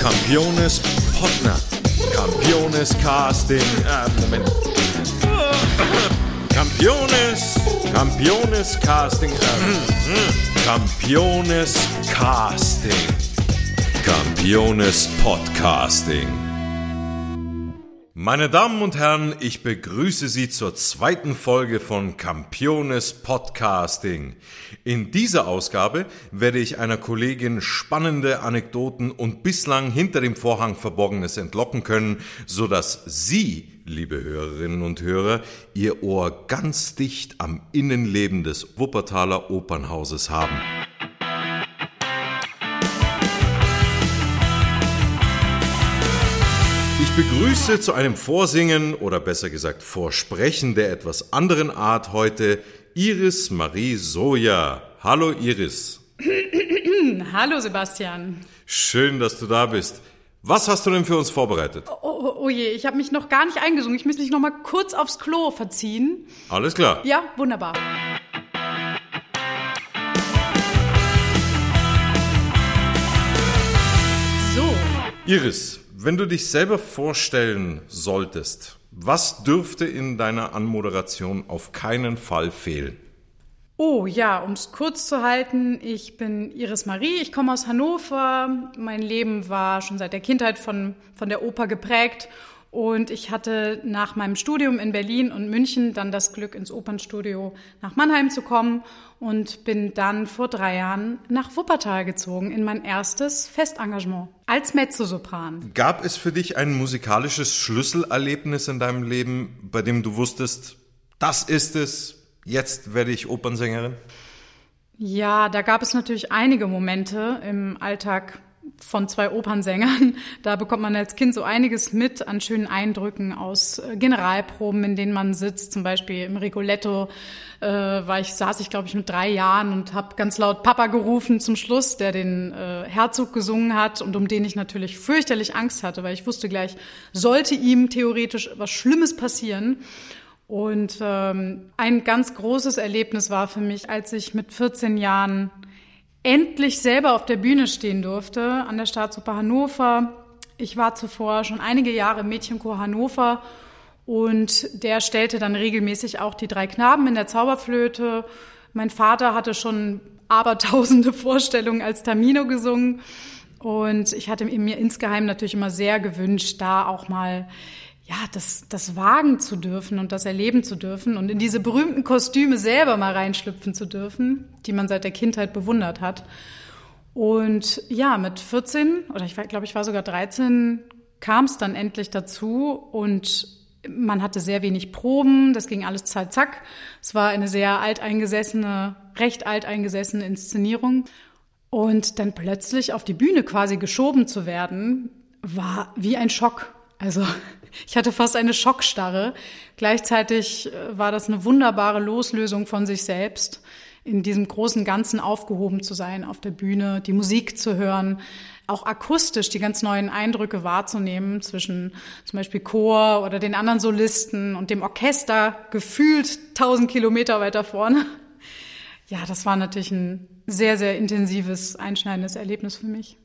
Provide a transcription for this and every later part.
Campiones Potner. Campiones Casting. Ah, Moment. Campiones. Campiones Casting. Äh, Campiones Casting. Campiones Podcasting. Meine Damen und Herren, ich begrüße Sie zur zweiten Folge von Campiones Podcasting. In dieser Ausgabe werde ich einer Kollegin spannende Anekdoten und bislang hinter dem Vorhang Verborgenes entlocken können, so dass Sie, liebe Hörerinnen und Hörer, Ihr Ohr ganz dicht am Innenleben des Wuppertaler Opernhauses haben. Ich begrüße zu einem Vorsingen oder besser gesagt Vorsprechen der etwas anderen Art heute Iris Marie Soja. Hallo Iris. Hallo Sebastian. Schön, dass du da bist. Was hast du denn für uns vorbereitet? Oh, oh, oh je, ich habe mich noch gar nicht eingesungen. Ich muss mich noch mal kurz aufs Klo verziehen. Alles klar. Ja, wunderbar. So, Iris, wenn du dich selber vorstellen solltest, was dürfte in deiner Anmoderation auf keinen Fall fehlen? Oh ja, um es kurz zu halten, ich bin Iris Marie, ich komme aus Hannover. Mein Leben war schon seit der Kindheit von, von der Oper geprägt und ich hatte nach meinem Studium in Berlin und München dann das Glück, ins Opernstudio nach Mannheim zu kommen und bin dann vor drei Jahren nach Wuppertal gezogen in mein erstes Festengagement als Mezzosopran. Gab es für dich ein musikalisches Schlüsselerlebnis in deinem Leben, bei dem du wusstest, das ist es, jetzt werde ich Opernsängerin? Ja, da gab es natürlich einige Momente im Alltag von zwei Opernsängern. Da bekommt man als Kind so einiges mit an schönen Eindrücken aus äh, Generalproben, in denen man sitzt. Zum Beispiel im Rigoletto äh, war ich, saß ich, glaube ich, mit drei Jahren und habe ganz laut Papa gerufen zum Schluss, der den äh, Herzog gesungen hat und um den ich natürlich fürchterlich Angst hatte, weil ich wusste gleich, sollte ihm theoretisch was Schlimmes passieren. Und ähm, ein ganz großes Erlebnis war für mich, als ich mit 14 Jahren endlich selber auf der Bühne stehen durfte an der Staatsoper Hannover. Ich war zuvor schon einige Jahre im Mädchenchor Hannover und der stellte dann regelmäßig auch die drei Knaben in der Zauberflöte. Mein Vater hatte schon abertausende Vorstellungen als Tamino gesungen und ich hatte mir insgeheim natürlich immer sehr gewünscht, da auch mal ja, das, das wagen zu dürfen und das erleben zu dürfen und in diese berühmten Kostüme selber mal reinschlüpfen zu dürfen, die man seit der Kindheit bewundert hat. Und ja, mit 14 oder ich glaube, ich war sogar 13, kam es dann endlich dazu und man hatte sehr wenig Proben, das ging alles zack, zack. Es war eine sehr alteingesessene, recht alteingesessene Inszenierung. Und dann plötzlich auf die Bühne quasi geschoben zu werden, war wie ein Schock. Also ich hatte fast eine Schockstarre. Gleichzeitig äh, war das eine wunderbare Loslösung von sich selbst, in diesem großen Ganzen aufgehoben zu sein, auf der Bühne, die Musik zu hören, auch akustisch die ganz neuen Eindrücke wahrzunehmen zwischen zum Beispiel Chor oder den anderen Solisten und dem Orchester gefühlt tausend Kilometer weiter vorne. Ja, das war natürlich ein sehr, sehr intensives, einschneidendes Erlebnis für mich.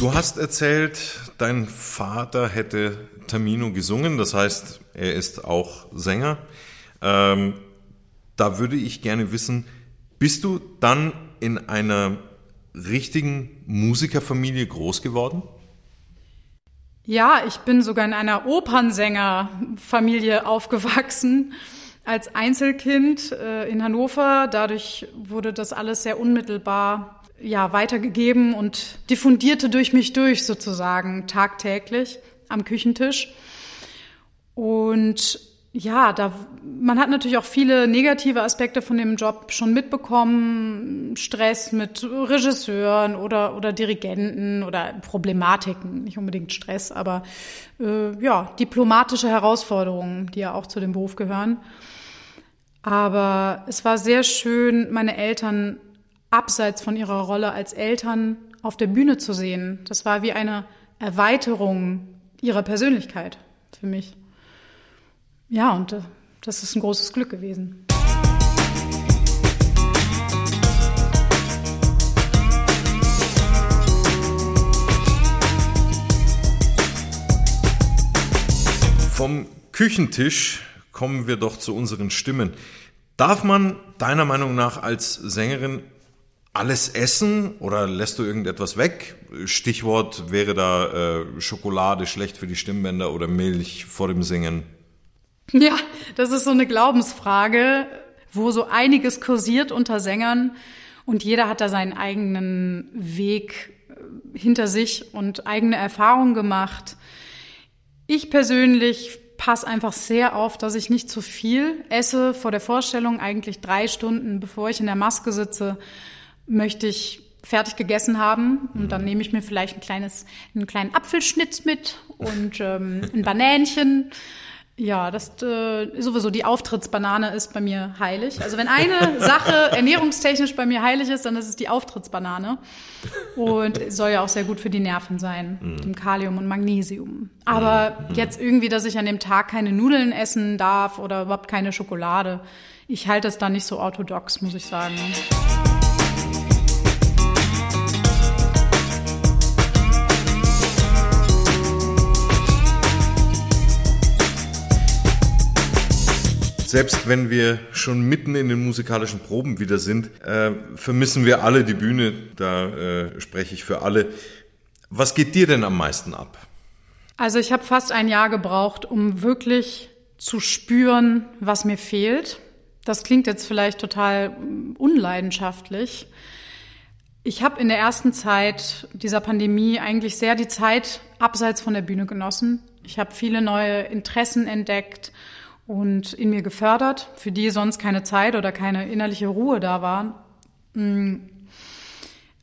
Du hast erzählt, dein Vater hätte Tamino gesungen, das heißt, er ist auch Sänger. Ähm, da würde ich gerne wissen, bist du dann in einer richtigen Musikerfamilie groß geworden? Ja, ich bin sogar in einer Opernsängerfamilie aufgewachsen als Einzelkind äh, in Hannover. Dadurch wurde das alles sehr unmittelbar ja, weitergegeben und diffundierte durch mich durch sozusagen tagtäglich am Küchentisch. Und ja, da, man hat natürlich auch viele negative Aspekte von dem Job schon mitbekommen. Stress mit Regisseuren oder, oder Dirigenten oder Problematiken, nicht unbedingt Stress, aber äh, ja, diplomatische Herausforderungen, die ja auch zu dem Beruf gehören. Aber es war sehr schön, meine Eltern abseits von ihrer Rolle als Eltern auf der Bühne zu sehen. Das war wie eine Erweiterung ihrer Persönlichkeit. für mich. Ja, und äh, das ist ein großes Glück gewesen. Vom Küchentisch kommen wir doch zu unseren Stimmen. Darf man deiner Meinung nach als Sängerin alles essen oder lässt du irgendetwas weg? Stichwort wäre da äh, Schokolade schlecht für die Stimmbänder oder Milch vor dem Singen. Ja, das ist so eine Glaubensfrage, wo so einiges kursiert unter Sängern und jeder hat da seinen eigenen Weg äh, hinter sich und eigene Erfahrungen gemacht. Ich persönlich passe einfach sehr auf, dass ich nicht zu viel esse. Vor der Vorstellung eigentlich drei Stunden, bevor ich in der Maske sitze, möchte ich fertig gegessen haben und dann nehme ich mir vielleicht ein kleines, einen kleinen Apfelschnitz mit und ähm, ein Banänchen ja, das äh, sowieso die Auftrittsbanane ist bei mir heilig. Also wenn eine Sache ernährungstechnisch bei mir heilig ist, dann ist es die Auftrittsbanane und soll ja auch sehr gut für die Nerven sein, mhm. dem Kalium und Magnesium. Aber mhm. jetzt irgendwie, dass ich an dem Tag keine Nudeln essen darf oder überhaupt keine Schokolade, ich halte es da nicht so orthodox, muss ich sagen. Selbst wenn wir schon mitten in den musikalischen Proben wieder sind, äh, vermissen wir alle die Bühne. Da äh, spreche ich für alle. Was geht dir denn am meisten ab? Also ich habe fast ein Jahr gebraucht, um wirklich zu spüren, was mir fehlt. Das klingt jetzt vielleicht total unleidenschaftlich. Ich habe in der ersten Zeit dieser Pandemie eigentlich sehr die Zeit abseits von der Bühne genossen. Ich habe viele neue Interessen entdeckt und in mir gefördert, für die sonst keine Zeit oder keine innerliche Ruhe da war. Mm.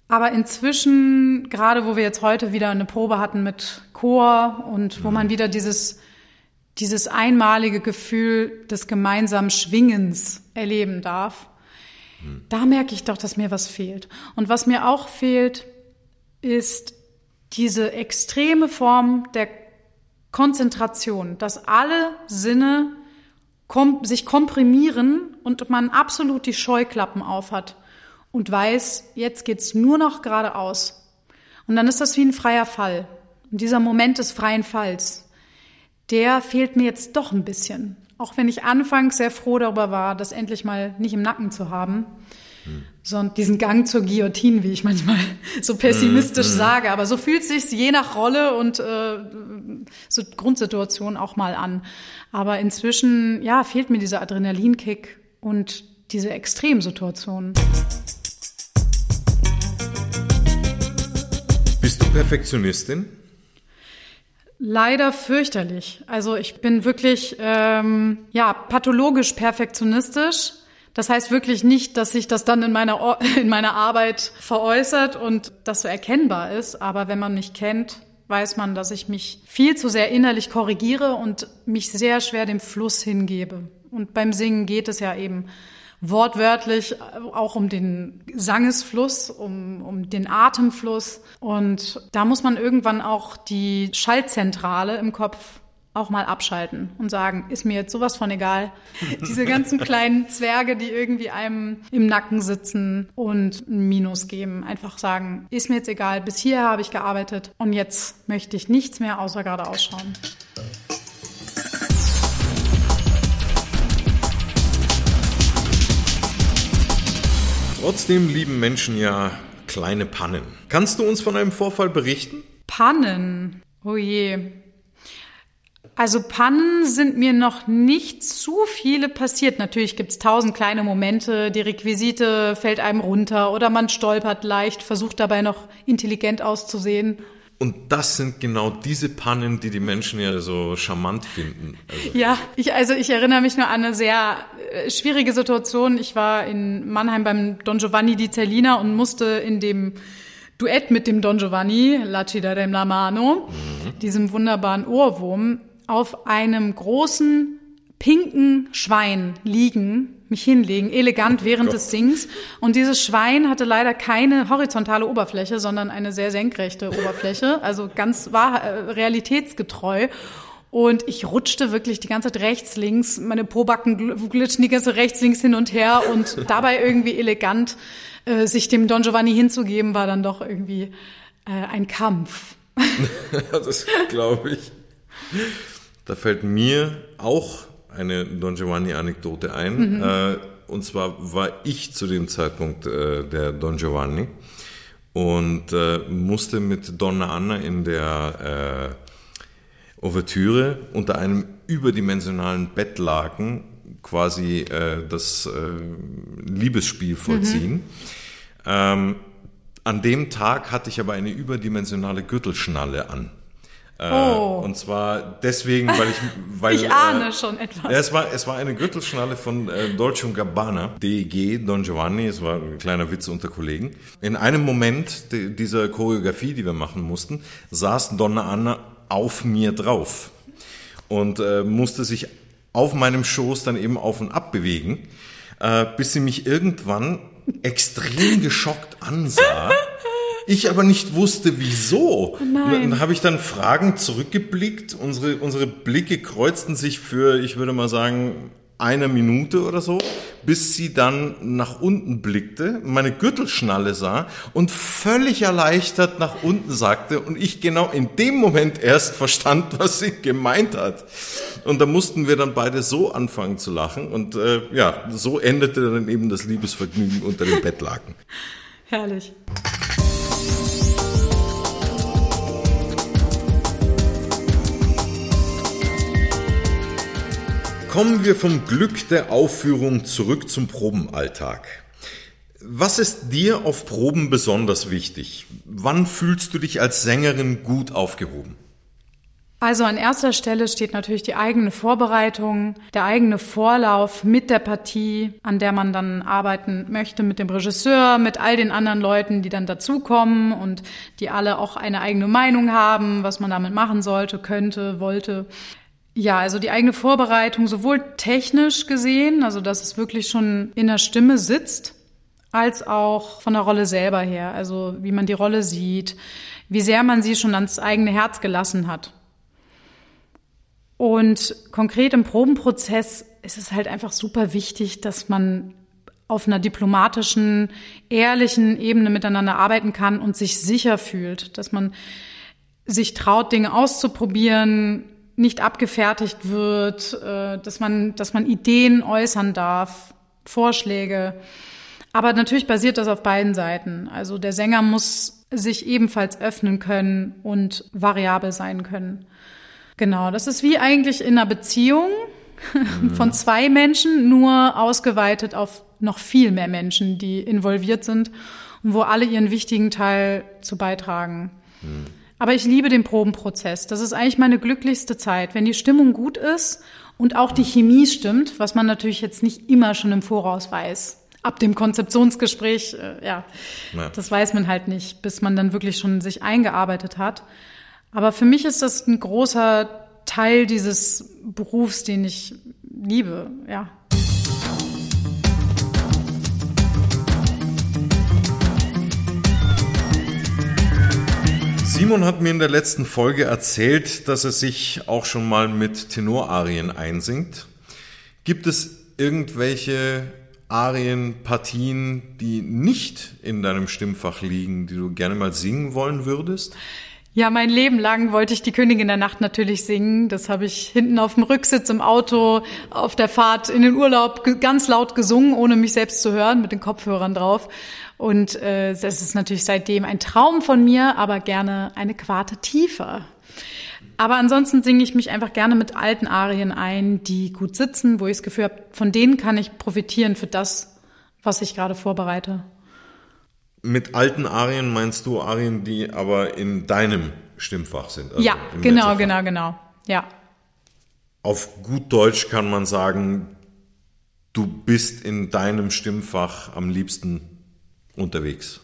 Aber inzwischen, gerade wo wir jetzt heute wieder eine Probe hatten mit Chor und wo man wieder dieses, dieses einmalige Gefühl des gemeinsamen Schwingens erleben darf, da merke ich doch, dass mir was fehlt. Und was mir auch fehlt, ist diese extreme Form der Konzentration, dass alle Sinne kom sich komprimieren und man absolut die Scheuklappen aufhat und weiß, jetzt geht's nur noch geradeaus. Und dann ist das wie ein freier Fall. Und dieser Moment des freien Falls, der fehlt mir jetzt doch ein bisschen. Auch wenn ich anfangs sehr froh darüber war, das endlich mal nicht im Nacken zu haben, hm. sondern diesen Gang zur Guillotine, wie ich manchmal so pessimistisch hm, hm. sage. Aber so fühlt sich je nach Rolle und äh, so Grundsituation auch mal an. Aber inzwischen, ja, fehlt mir dieser Adrenalinkick und diese Extremsituation. Bist du Perfektionistin? Leider fürchterlich. Also ich bin wirklich ähm, ja pathologisch perfektionistisch. Das heißt wirklich nicht, dass sich das dann in meiner in meiner Arbeit veräußert und das so erkennbar ist. Aber wenn man mich kennt, weiß man, dass ich mich viel zu sehr innerlich korrigiere und mich sehr schwer dem Fluss hingebe. Und beim Singen geht es ja eben wortwörtlich auch um den Sangesfluss, um, um den Atemfluss. Und da muss man irgendwann auch die Schaltzentrale im Kopf auch mal abschalten und sagen, ist mir jetzt sowas von egal. Diese ganzen kleinen Zwerge, die irgendwie einem im Nacken sitzen und ein Minus geben, einfach sagen, ist mir jetzt egal, bis hier habe ich gearbeitet und jetzt möchte ich nichts mehr außer gerade ausschauen. Trotzdem lieben Menschen ja kleine Pannen. Kannst du uns von einem Vorfall berichten? Pannen? Oh je, also Pannen sind mir noch nicht zu viele passiert. Natürlich gibt's tausend kleine Momente, die Requisite fällt einem runter oder man stolpert leicht, versucht dabei noch intelligent auszusehen. Und das sind genau diese Pannen, die die Menschen ja so charmant finden. Also ja, ich, also ich erinnere mich nur an eine sehr äh, schwierige Situation. Ich war in Mannheim beim Don Giovanni di Cellina und musste in dem Duett mit dem Don Giovanni, La Cida del La Mano, mhm. diesem wunderbaren Ohrwurm, auf einem großen pinken Schwein liegen, mich hinlegen, elegant während des Sings. Und dieses Schwein hatte leider keine horizontale Oberfläche, sondern eine sehr senkrechte Oberfläche, also ganz wahr, äh, realitätsgetreu. Und ich rutschte wirklich die ganze Zeit rechts, links, meine Probacken glitschen die ganze rechts, links hin und her und dabei irgendwie elegant äh, sich dem Don Giovanni hinzugeben, war dann doch irgendwie äh, ein Kampf. das glaube ich. Da fällt mir auch eine Don Giovanni-Anekdote ein. Mhm. Äh, und zwar war ich zu dem Zeitpunkt äh, der Don Giovanni und äh, musste mit Donna Anna in der äh, Ouvertüre unter einem überdimensionalen Bettlaken quasi äh, das äh, Liebesspiel vollziehen. Mhm. Ähm, an dem Tag hatte ich aber eine überdimensionale Gürtelschnalle an. Äh, oh. Und zwar deswegen, weil ich, weil ich ahne äh, schon etwas. Ja, es war es war eine Gürtelschnalle von äh, Dolce Gabbana, DEG Don Giovanni. Es war ein kleiner Witz unter Kollegen. In einem Moment dieser Choreografie, die wir machen mussten, saß Donna Anna auf mir drauf und äh, musste sich auf meinem Schoß dann eben auf und ab bewegen, äh, bis sie mich irgendwann extrem geschockt ansah. Ich aber nicht wusste, wieso. Nein. Dann habe ich dann Fragen zurückgeblickt. Unsere, unsere Blicke kreuzten sich für, ich würde mal sagen, eine Minute oder so, bis sie dann nach unten blickte, meine Gürtelschnalle sah und völlig erleichtert nach unten sagte und ich genau in dem Moment erst verstand, was sie gemeint hat. Und da mussten wir dann beide so anfangen zu lachen und äh, ja, so endete dann eben das Liebesvergnügen unter dem Bettlaken. Herrlich. Kommen wir vom Glück der Aufführung zurück zum Probenalltag. Was ist dir auf Proben besonders wichtig? Wann fühlst du dich als Sängerin gut aufgehoben? Also an erster Stelle steht natürlich die eigene Vorbereitung, der eigene Vorlauf mit der Partie, an der man dann arbeiten möchte, mit dem Regisseur, mit all den anderen Leuten, die dann dazukommen und die alle auch eine eigene Meinung haben, was man damit machen sollte, könnte, wollte. Ja, also die eigene Vorbereitung, sowohl technisch gesehen, also dass es wirklich schon in der Stimme sitzt, als auch von der Rolle selber her, also wie man die Rolle sieht, wie sehr man sie schon ans eigene Herz gelassen hat. Und konkret im Probenprozess ist es halt einfach super wichtig, dass man auf einer diplomatischen, ehrlichen Ebene miteinander arbeiten kann und sich sicher fühlt, dass man sich traut, Dinge auszuprobieren, nicht abgefertigt wird, äh, dass man, dass man Ideen äußern darf, Vorschläge. Aber natürlich basiert das auf beiden Seiten. Also der Sänger muss sich ebenfalls öffnen können und variabel sein können. Genau, das ist wie eigentlich in einer Beziehung mhm. von zwei Menschen, nur ausgeweitet auf noch viel mehr Menschen, die involviert sind und wo alle ihren wichtigen Teil zu beitragen. Mhm. Aber ich liebe den Probenprozess. Das ist eigentlich meine glücklichste Zeit, wenn die Stimmung gut ist und auch die Chemie stimmt, was man natürlich jetzt nicht immer schon im Voraus weiß. Ab dem Konzeptionsgespräch, äh, ja, ja, das weiß man halt nicht, bis man dann wirklich schon sich eingearbeitet hat. Aber für mich ist das ein großer Teil dieses Berufs, den ich liebe, ja. Simon hat mir in der letzten Folge erzählt, dass er sich auch schon mal mit Tenorarien einsingt. Gibt es irgendwelche Arienpartien, die nicht in deinem Stimmfach liegen, die du gerne mal singen wollen würdest? Ja, mein Leben lang wollte ich die Königin der Nacht natürlich singen. Das habe ich hinten auf dem Rücksitz im Auto auf der Fahrt in den Urlaub ganz laut gesungen, ohne mich selbst zu hören, mit den Kopfhörern drauf. Und äh, das ist natürlich seitdem ein Traum von mir, aber gerne eine Quarte tiefer. Aber ansonsten singe ich mich einfach gerne mit alten Arien ein, die gut sitzen, wo ich das Gefühl habe, von denen kann ich profitieren für das, was ich gerade vorbereite. Mit alten Arien meinst du Arien, die aber in deinem Stimmfach sind? Also ja, genau, genau, genau. Ja. Auf gut Deutsch kann man sagen, du bist in deinem Stimmfach am liebsten unterwegs?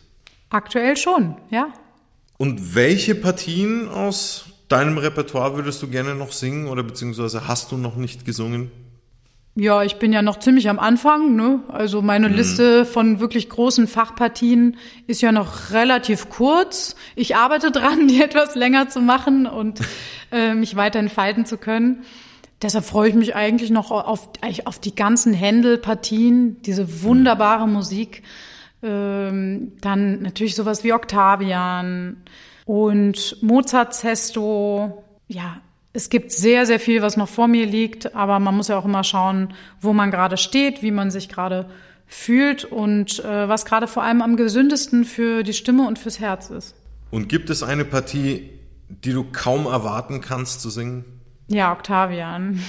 Aktuell schon, ja. Und welche Partien aus deinem Repertoire würdest du gerne noch singen oder beziehungsweise hast du noch nicht gesungen? Ja, ich bin ja noch ziemlich am Anfang. Ne? Also meine mhm. Liste von wirklich großen Fachpartien ist ja noch relativ kurz. Ich arbeite dran, die etwas länger zu machen und äh, mich weiter entfalten zu können. Deshalb freue ich mich eigentlich noch auf, auf die ganzen Händel-Partien, diese wunderbare Musik. Ähm, dann natürlich sowas wie Octavian und Mozart Zesto. Ja, es gibt sehr, sehr viel, was noch vor mir liegt, aber man muss ja auch immer schauen, wo man gerade steht, wie man sich gerade fühlt und äh, was gerade vor allem am gesündesten für die Stimme und fürs Herz ist. Und gibt es eine Partie, die du kaum erwarten kannst zu singen? Ja, Octavian.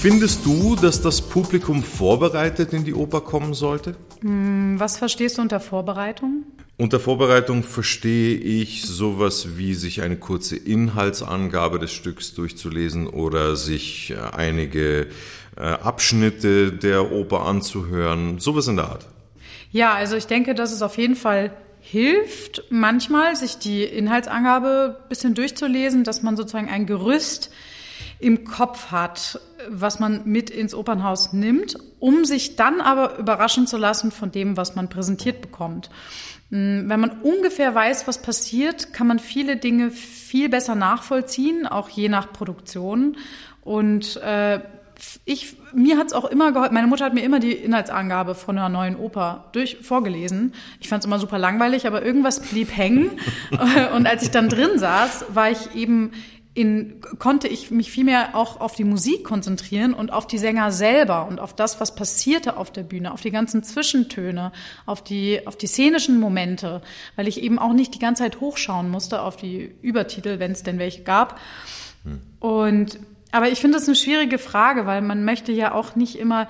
Findest du, dass das Publikum vorbereitet in die Oper kommen sollte? Hm, was verstehst du unter Vorbereitung? Unter Vorbereitung verstehe ich sowas wie sich eine kurze Inhaltsangabe des Stücks durchzulesen oder sich äh, einige äh, Abschnitte der Oper anzuhören, sowas in der Art. Ja, also ich denke, dass es auf jeden Fall hilft, manchmal sich die Inhaltsangabe ein bisschen durchzulesen, dass man sozusagen ein Gerüst im Kopf hat, was man mit ins Opernhaus nimmt, um sich dann aber überraschen zu lassen von dem, was man präsentiert bekommt. Hm, wenn man ungefähr weiß, was passiert, kann man viele Dinge viel besser nachvollziehen, auch je nach Produktion. Und äh, ich, mir hat's auch immer geholfen, meine Mutter hat mir immer die Inhaltsangabe von einer neuen Oper durch vorgelesen. Ich fand's immer super langweilig, aber irgendwas blieb hängen. Und als ich dann drin saß, war ich eben in, konnte ich mich vielmehr auch auf die Musik konzentrieren und auf die Sänger selber und auf das, was passierte auf der Bühne, auf die ganzen Zwischentöne, auf die, auf die szenischen Momente, weil ich eben auch nicht die ganze Zeit hochschauen musste auf die Übertitel, wenn es denn welche gab. Hm. Und, aber ich finde das eine schwierige Frage, weil man möchte ja auch nicht immer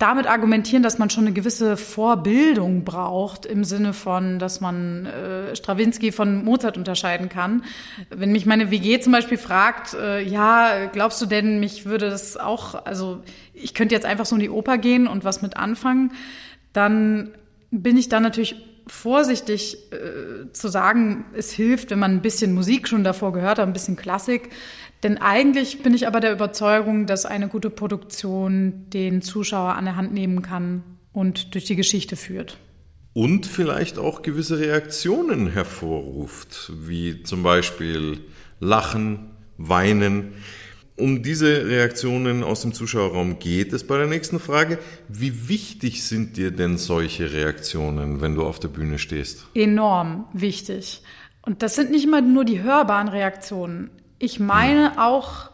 damit argumentieren, dass man schon eine gewisse Vorbildung braucht im Sinne von, dass man äh, Strawinski von Mozart unterscheiden kann. Wenn mich meine WG zum Beispiel fragt, äh, ja, glaubst du denn, mich würde das auch, also ich könnte jetzt einfach so in die Oper gehen und was mit anfangen, dann bin ich da natürlich vorsichtig äh, zu sagen, es hilft, wenn man ein bisschen Musik schon davor gehört hat, ein bisschen Klassik. Denn eigentlich bin ich aber der Überzeugung, dass eine gute Produktion den Zuschauer an der Hand nehmen kann und durch die Geschichte führt. Und vielleicht auch gewisse Reaktionen hervorruft, wie zum Beispiel Lachen, Weinen. Um diese Reaktionen aus dem Zuschauerraum geht es bei der nächsten Frage. Wie wichtig sind dir denn solche Reaktionen, wenn du auf der Bühne stehst? Enorm wichtig. Und das sind nicht immer nur die hörbaren Reaktionen. Ich meine auch,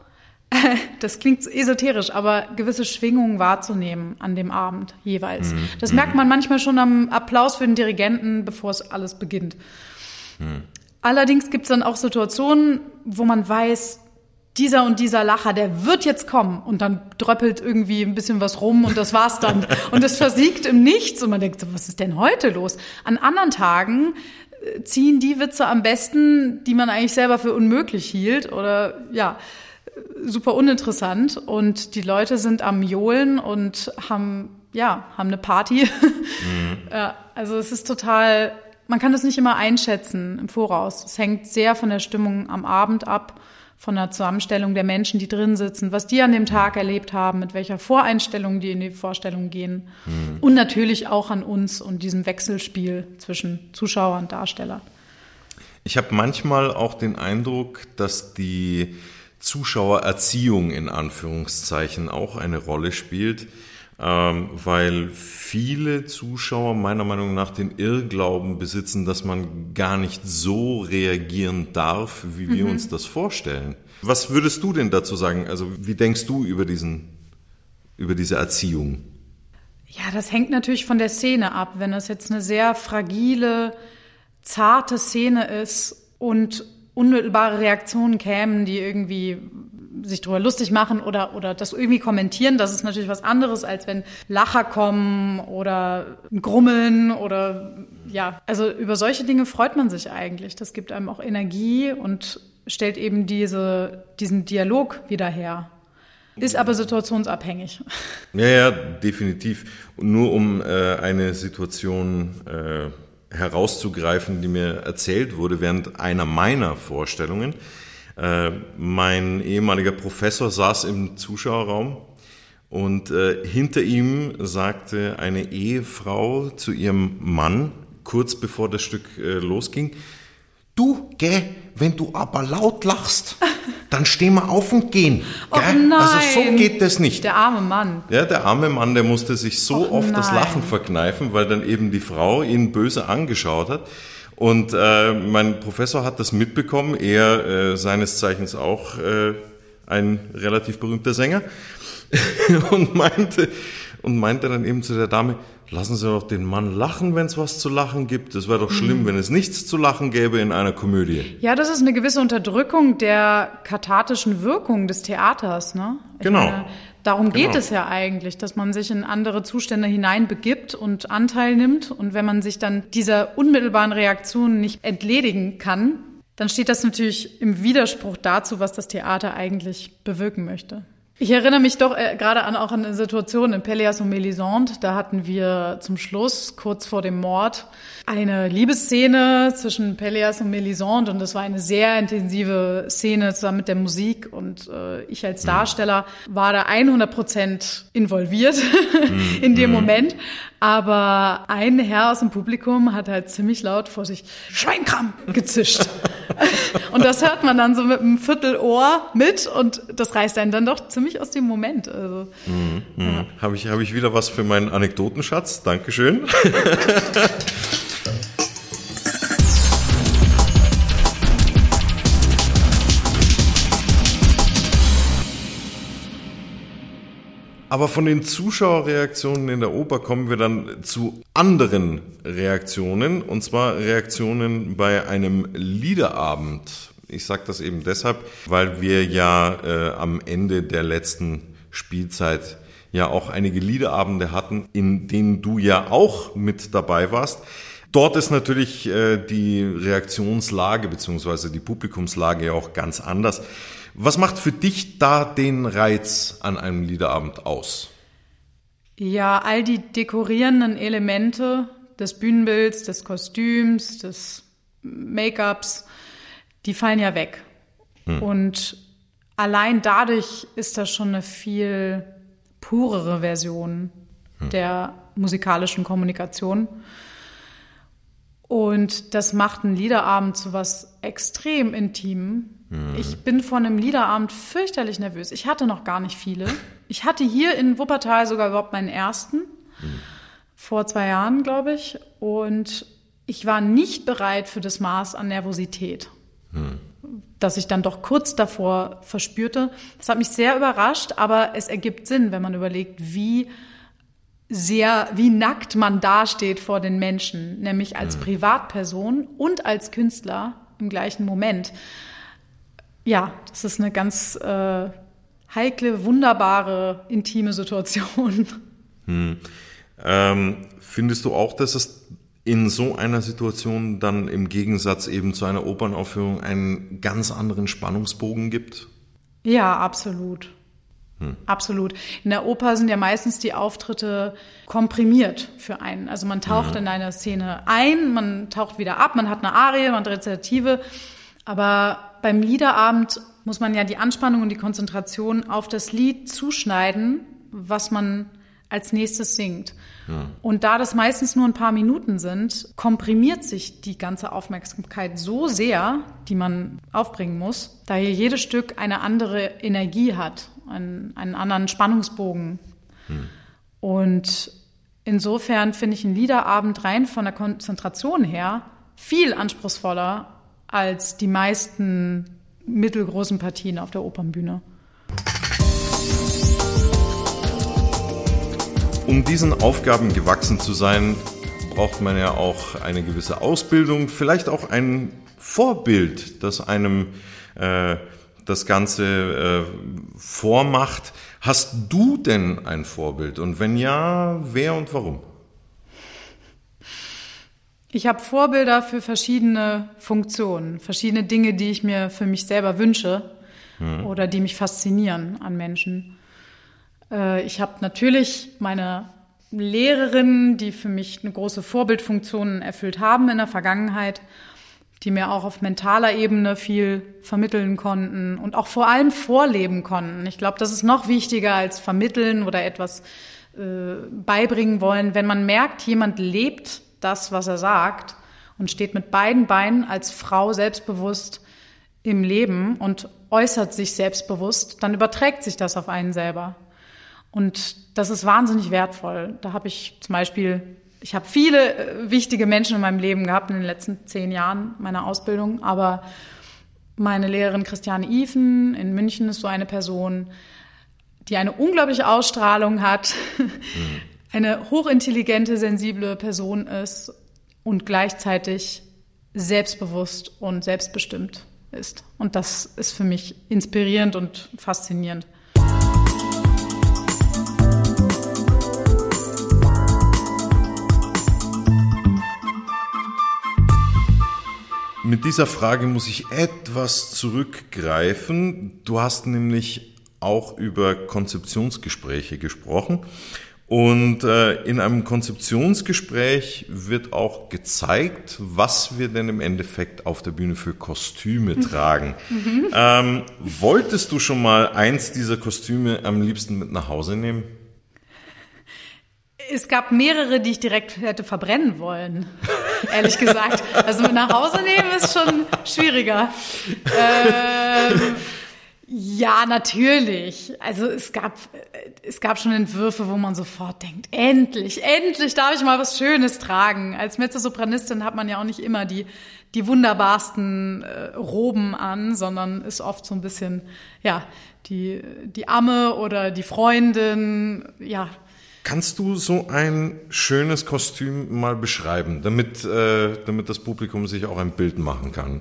das klingt esoterisch, aber gewisse Schwingungen wahrzunehmen an dem Abend jeweils. Mhm. Das merkt man manchmal schon am Applaus für den Dirigenten, bevor es alles beginnt. Mhm. Allerdings gibt es dann auch Situationen, wo man weiß, dieser und dieser Lacher, der wird jetzt kommen und dann dröppelt irgendwie ein bisschen was rum und das war's dann. und es versiegt im Nichts und man denkt, so, was ist denn heute los? An anderen Tagen ziehen die Witze am besten, die man eigentlich selber für unmöglich hielt oder ja, super uninteressant und die Leute sind am Johlen und haben ja, haben eine Party. Mhm. also es ist total, man kann das nicht immer einschätzen im Voraus. Es hängt sehr von der Stimmung am Abend ab von der Zusammenstellung der Menschen, die drin sitzen, was die an dem Tag erlebt haben, mit welcher Voreinstellung die in die Vorstellung gehen. Mhm. Und natürlich auch an uns und diesem Wechselspiel zwischen Zuschauer und Darsteller. Ich habe manchmal auch den Eindruck, dass die Zuschauererziehung in Anführungszeichen auch eine Rolle spielt ähm, weil viele Zuschauer meiner Meinung nach den Irrglauben besitzen, dass man gar nicht so reagieren darf, wie wir mhm. uns das vorstellen. Was würdest du denn dazu sagen? Also wie denkst du über diesen, über diese Erziehung? Ja, das hängt natürlich von der Szene ab. Wenn das jetzt eine sehr fragile, zarte Szene ist und unmittelbare Reaktionen kämen, die irgendwie sich darüber lustig machen oder, oder das irgendwie kommentieren, das ist natürlich was anderes, als wenn Lacher kommen oder Grummeln oder ja, also über solche Dinge freut man sich eigentlich. Das gibt einem auch Energie und stellt eben diese, diesen Dialog wieder her. Ist aber situationsabhängig. Ja, ja, definitiv. Nur um äh, eine Situation äh, herauszugreifen, die mir erzählt wurde während einer meiner Vorstellungen. Äh, mein ehemaliger Professor saß im Zuschauerraum und äh, hinter ihm sagte eine Ehefrau zu ihrem Mann, kurz bevor das Stück äh, losging, du, geh, wenn du aber laut lachst, dann stehen wir auf und gehen. Oh. Also so geht das nicht. Der arme Mann. Ja, der arme Mann, der musste sich so Och oft das nein. Lachen verkneifen, weil dann eben die Frau ihn böse angeschaut hat. Und äh, mein Professor hat das mitbekommen, er äh, seines Zeichens auch äh, ein relativ berühmter Sänger, und meinte und meinte dann eben zu der Dame, lassen Sie doch den Mann lachen, wenn es was zu lachen gibt. Es wäre doch schlimm, Mhm. wenn es nichts zu lachen gäbe in einer Komödie. Ja, das ist eine gewisse Unterdrückung der kathartischen Wirkung des Theaters, ne? Ich Genau. Darum geht Genau. es ja eigentlich, dass man sich in andere Zustände hineinbegibt und Anteil nimmt. Und wenn man sich dann dieser unmittelbaren Reaktion nicht entledigen kann, dann steht das natürlich im Widerspruch dazu, was das Theater eigentlich bewirken möchte. Ich erinnere mich doch äh, gerade an auch an eine Situation in Pelléas und Mélisande. Da hatten wir zum Schluss, kurz vor dem Mord, eine Liebesszene zwischen Pelléas und Mélisande und das war eine sehr intensive Szene zusammen mit der Musik und äh, ich als Darsteller war da 100 Prozent involviert in dem Moment. Aber ein Herr aus dem Publikum hat halt ziemlich laut vor sich Schweinkram gezischt. und das hört man dann so mit einem Viertelohr mit und das reißt einen dann doch ziemlich aus dem Moment. Also, Hm. Habe ich, hab ich wieder was für meinen Anekdotenschatz? Dankeschön. Aber von den Zuschauerreaktionen in der Oper kommen wir dann zu anderen Reaktionen, und zwar Reaktionen bei einem Liederabend. Ich sage das eben deshalb, weil wir ja äh, am Ende der letzten Spielzeit ja auch einige Liederabende hatten, in denen du ja auch mit dabei warst. Dort ist natürlich äh, die Reaktionslage beziehungsweise die Publikumslage ja auch ganz anders. Was macht für dich da den Reiz an einem Liederabend aus? ja, all die dekorierenden Elemente des Bühnenbilds, des Kostüms, des Make-ups, die fallen ja weg. Und allein dadurch ist das schon eine viel purere Version der musikalischen Kommunikation. Und das macht einen Liederabend zu was extrem Intimem. Ich bin von einem Liederabend fürchterlich nervös. Ich hatte noch gar nicht viele. Ich hatte hier in Wuppertal sogar überhaupt meinen ersten. Vor zwei Jahren, glaube ich. Und ich war nicht bereit für das Maß an Nervosität, das ich dann doch kurz davor verspürte. Das hat mich sehr überrascht, aber es ergibt Sinn, wenn man überlegt, wie sehr, wie nackt man dasteht vor den Menschen, nämlich als Privatperson und als Künstler im gleichen Moment. Ja, das ist eine ganz äh, heikle, wunderbare, intime Situation. Ähm, findest du auch, dass es in so einer Situation dann im Gegensatz eben zu einer Opernaufführung einen ganz anderen Spannungsbogen gibt? Ja, absolut. Absolut. In der Oper sind ja meistens die Auftritte komprimiert für einen. Also man taucht in eine Szene ein, man taucht wieder ab, man hat eine Arie, man hat Rezitative. Aber beim Liederabend muss man ja die Anspannung und die Konzentration auf das Lied zuschneiden, was man als nächstes singt. Und da das meistens nur ein paar Minuten sind, komprimiert sich die ganze Aufmerksamkeit so sehr, die man aufbringen muss, da hier jedes Stück eine andere Energie hat, einen, einen anderen Spannungsbogen. Und insofern finde ich einen Liederabend rein von der Konzentration her viel anspruchsvoller als die meisten mittelgroßen Partien auf der Opernbühne. Um diesen Aufgaben gewachsen zu sein, braucht man ja auch eine gewisse Ausbildung, vielleicht auch ein Vorbild, das einem äh, das Ganze äh, vormacht. Hast du denn ein Vorbild? Und wenn ja, wer und warum? Ich habe Vorbilder für verschiedene Funktionen, verschiedene Dinge, die ich mir für mich selber wünsche oder die mich faszinieren an Menschen. Äh, ich habe natürlich meine Lehrerinnen, die für mich eine große Vorbildfunktion erfüllt haben in der Vergangenheit, die mir auch auf mentaler Ebene viel vermitteln konnten und auch vor allem vorleben konnten. Ich glaube, das ist noch wichtiger als vermitteln oder etwas äh, beibringen wollen, wenn man merkt, jemand lebt das, was er sagt und steht mit beiden Beinen als Frau selbstbewusst im Leben und äußert sich selbstbewusst, dann überträgt sich das auf einen selber. Und das ist wahnsinnig wertvoll. Da habe ich zum Beispiel, ich habe viele äh, wichtige Menschen in meinem Leben gehabt in den letzten zehn Jahren meiner Ausbildung, aber meine Lehrerin Christiane Ifen in München ist so eine Person, die eine unglaubliche Ausstrahlung hat, mhm. eine hochintelligente, sensible Person ist und gleichzeitig selbstbewusst und selbstbestimmt ist. Und das ist für mich inspirierend und faszinierend. Mit dieser Frage muss ich etwas zurückgreifen. Du hast nämlich auch über Konzeptionsgespräche gesprochen. Und äh, in einem Konzeptionsgespräch wird auch gezeigt, was wir denn im Endeffekt auf der Bühne für Kostüme tragen. Mhm. Ähm, wolltest du schon mal eins dieser Kostüme am liebsten mit nach Hause nehmen? Es gab mehrere, die ich direkt hätte verbrennen wollen, ehrlich gesagt. Also mit nach Hause nehmen ist schon schwieriger. Ähm, ja, natürlich. Also es gab, es gab schon Entwürfe, wo man sofort denkt, endlich, endlich darf ich mal was Schönes tragen. Als Mezzosopranistin hat man ja auch nicht immer die, die wunderbarsten äh, Roben an, sondern ist oft so ein bisschen, ja, die, die Amme oder die Freundin, ja. Kannst du so ein schönes Kostüm mal beschreiben, damit, äh, damit das Publikum sich auch ein Bild machen kann?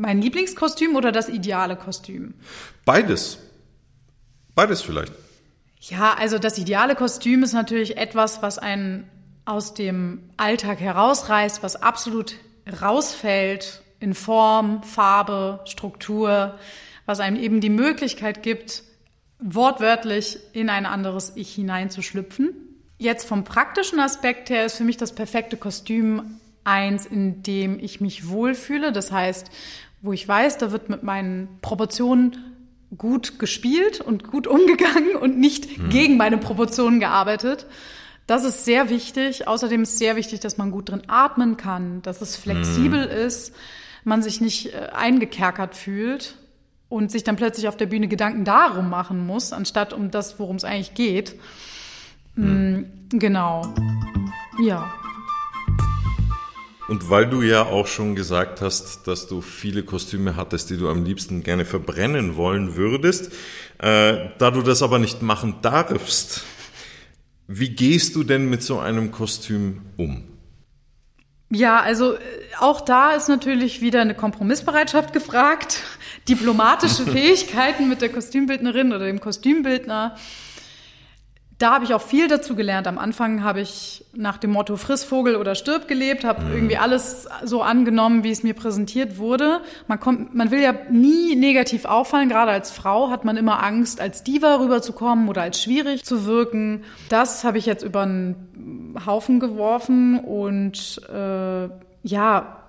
Mein Lieblingskostüm oder das ideale Kostüm? Beides. Beides vielleicht. Ja, also das ideale Kostüm ist natürlich etwas, was einen aus dem Alltag herausreißt, was absolut rausfällt in Form, Farbe, Struktur, was einem eben die Möglichkeit gibt, wortwörtlich in ein anderes Ich hineinzuschlüpfen. Jetzt vom praktischen Aspekt her ist für mich das perfekte Kostüm eins, in dem ich mich wohlfühle. Das heißt, wo ich weiß, da wird mit meinen Proportionen gut gespielt und gut umgegangen und nicht mhm. gegen meine Proportionen gearbeitet. Das ist sehr wichtig. Außerdem ist sehr wichtig, dass man gut drin atmen kann, dass es flexibel mhm. ist, man sich nicht äh, eingekerkert fühlt und sich dann plötzlich auf der Bühne Gedanken darum machen muss, anstatt um das, worum es eigentlich geht. Mhm. Genau. Ja. Und weil du ja auch schon gesagt hast, dass du viele Kostüme hattest, die du am liebsten gerne verbrennen wollen würdest, äh, da du das aber nicht machen darfst, wie gehst du denn mit so einem Kostüm um? Ja, also äh, auch da ist natürlich wieder eine Kompromissbereitschaft gefragt, diplomatische Fähigkeiten mit der Kostümbildnerin oder dem Kostümbildner da habe ich auch viel dazu gelernt. Am Anfang habe ich nach dem Motto Friss Vogel oder stirb gelebt, habe mhm. irgendwie alles so angenommen, wie es mir präsentiert wurde. Man kommt, man will ja nie negativ auffallen. Gerade als Frau hat man immer Angst, als Diva rüberzukommen oder als schwierig zu wirken. Das habe ich jetzt über einen Haufen geworfen und äh, ja,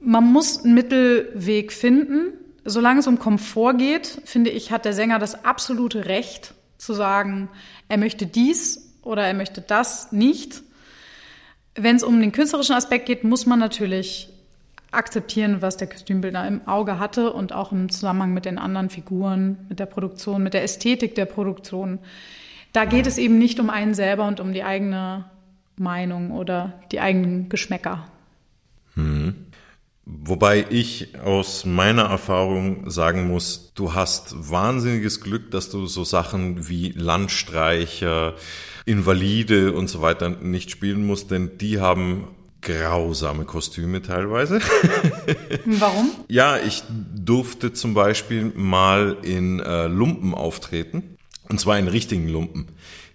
man muss einen Mittelweg finden. Solange es um Komfort geht, finde ich, hat der Sänger das absolute Recht zu sagen, er möchte dies oder er möchte das nicht. Wenn es um den künstlerischen Aspekt geht, muss man natürlich akzeptieren, was der Kostümbildner im Auge hatte und auch im Zusammenhang mit den anderen Figuren, mit der Produktion, mit der Ästhetik der Produktion. Da geht es eben nicht um einen selber und um die eigene Meinung oder die eigenen Geschmäcker. Hm. Wobei ich aus meiner Erfahrung sagen muss, du hast wahnsinniges Glück, dass du so Sachen wie Landstreicher, Invalide und so weiter nicht spielen musst, denn die haben grausame Kostüme teilweise. Warum? ja, ich durfte zum Beispiel mal in äh, Lumpen auftreten. Und zwar in richtigen Lumpen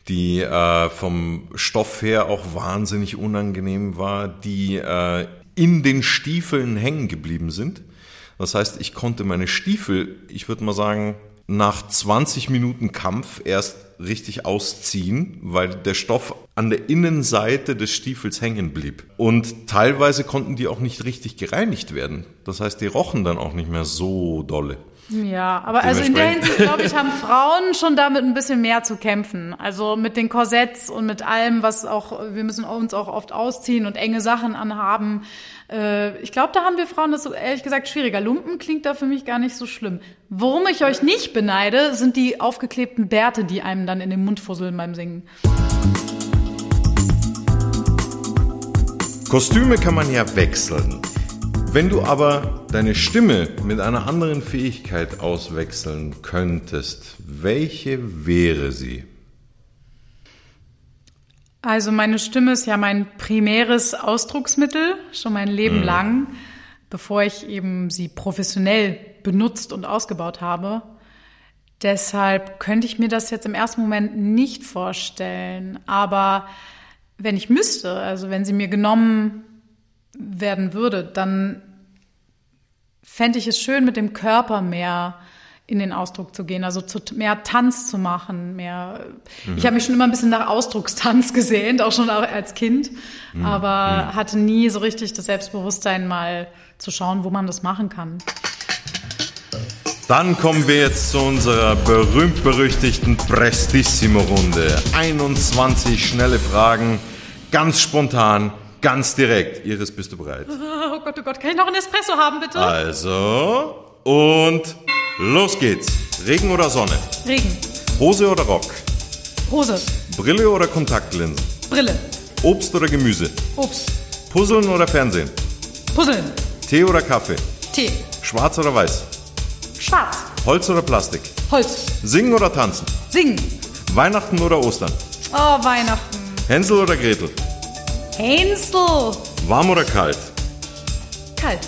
die äh, vom Stoff her auch wahnsinnig unangenehm war, die äh, in den Stiefeln hängen geblieben sind. Das heißt, ich konnte meine Stiefel, ich würde mal sagen, nach 20 Minuten Kampf erst richtig ausziehen, weil der Stoff an der Innenseite des Stiefels hängen blieb. Und teilweise konnten die auch nicht richtig gereinigt werden. Das heißt, die rochen dann auch nicht mehr so dolle. Ja, aber also in der Hinsicht, glaube ich, haben Frauen schon damit ein bisschen mehr zu kämpfen. Also mit den Korsetts und mit allem, was auch, wir müssen uns auch oft ausziehen und enge Sachen anhaben. Äh, ich glaube, da haben wir Frauen das ehrlich gesagt schwieriger. Lumpen klingt da für mich gar nicht so schlimm. Worum ich euch nicht beneide, sind die aufgeklebten Bärte, die einem dann in den Mund fusseln beim Singen. Kostüme kann man ja wechseln. Wenn du aber deine Stimme mit einer anderen Fähigkeit auswechseln könntest, welche wäre sie? Also meine Stimme ist ja mein primäres Ausdrucksmittel, schon mein Leben mhm. lang, bevor ich eben sie professionell benutzt und ausgebaut habe. Deshalb könnte ich mir das jetzt im ersten Moment nicht vorstellen. Aber wenn ich müsste, also wenn sie mir genommen werden würde, dann fände ich es schön, mit dem Körper mehr in den Ausdruck zu gehen, also zu, mehr Tanz zu machen, mehr. Mhm. Ich habe mich schon immer ein bisschen nach Ausdruckstanz gesehnt, auch schon als Kind, mhm. aber mhm. hatte nie so richtig das Selbstbewusstsein, mal zu schauen, wo man das machen kann. Dann kommen wir jetzt zu unserer berühmt-berüchtigten Prestissimo-Runde. 21 schnelle Fragen, ganz spontan, Ganz direkt. Iris, bist du bereit? Oh Gott, oh Gott, kann ich noch einen Espresso haben, bitte? Also, und los geht's. Regen oder Sonne? Regen. Hose oder Rock? Hose. Brille oder Kontaktlinsen? Brille. Obst oder Gemüse? Obst. Puzzeln oder Fernsehen? Puzzeln. Tee oder Kaffee? Tee. Schwarz oder weiß? Schwarz. Holz oder Plastik? Holz. Singen oder tanzen? Singen. Weihnachten oder Ostern? Oh, Weihnachten. Hänsel oder Gretel? Hänsel. Warm oder kalt? Kalt.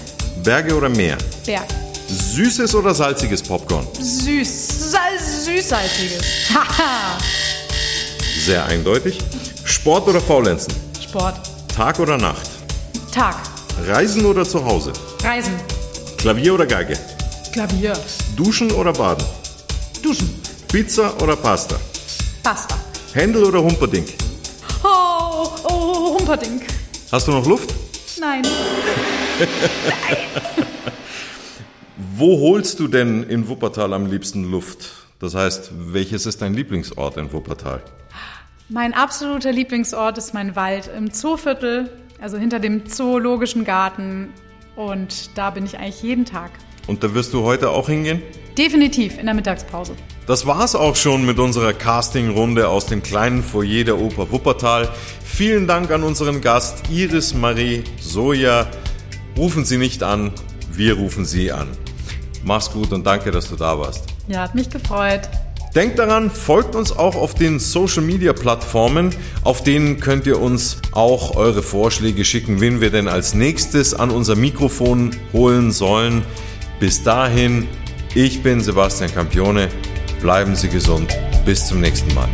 Berge oder Meer? Berg. Süßes oder salziges Popcorn? Süß. Sal Süß-salziges. Haha. Sehr eindeutig. Sport oder Faulenzen? Sport. Tag oder Nacht? Tag. Reisen oder zu Hause? Reisen. Klavier oder Geige? Klavier. Duschen oder Baden? Duschen. Pizza oder Pasta? Pasta. Händel oder Humperdink? Humperdink. Hast du noch Luft? Nein. Nein. Wo holst du denn in Wuppertal am liebsten Luft? Das heißt, welches ist dein Lieblingsort in Wuppertal? Mein absoluter Lieblingsort ist mein Wald im Zooviertel, also hinter dem Zoologischen Garten. Und da bin ich eigentlich jeden Tag. Und da wirst du heute auch hingehen? Definitiv in der Mittagspause. Das war's auch schon mit unserer Casting-Runde aus dem kleinen Foyer der Oper Wuppertal. Vielen Dank an unseren Gast Iris Marie Soja. Rufen Sie nicht an, wir rufen Sie an. Mach's gut und danke, dass du da warst. Ja, hat mich gefreut. Denkt daran, folgt uns auch auf den Social Media Plattformen. Auf denen könnt ihr uns auch eure Vorschläge schicken, wen wir denn als nächstes an unser Mikrofon holen sollen. Bis dahin, ich bin Sebastian Campione. Bleiben Sie gesund. Bis zum nächsten Mal.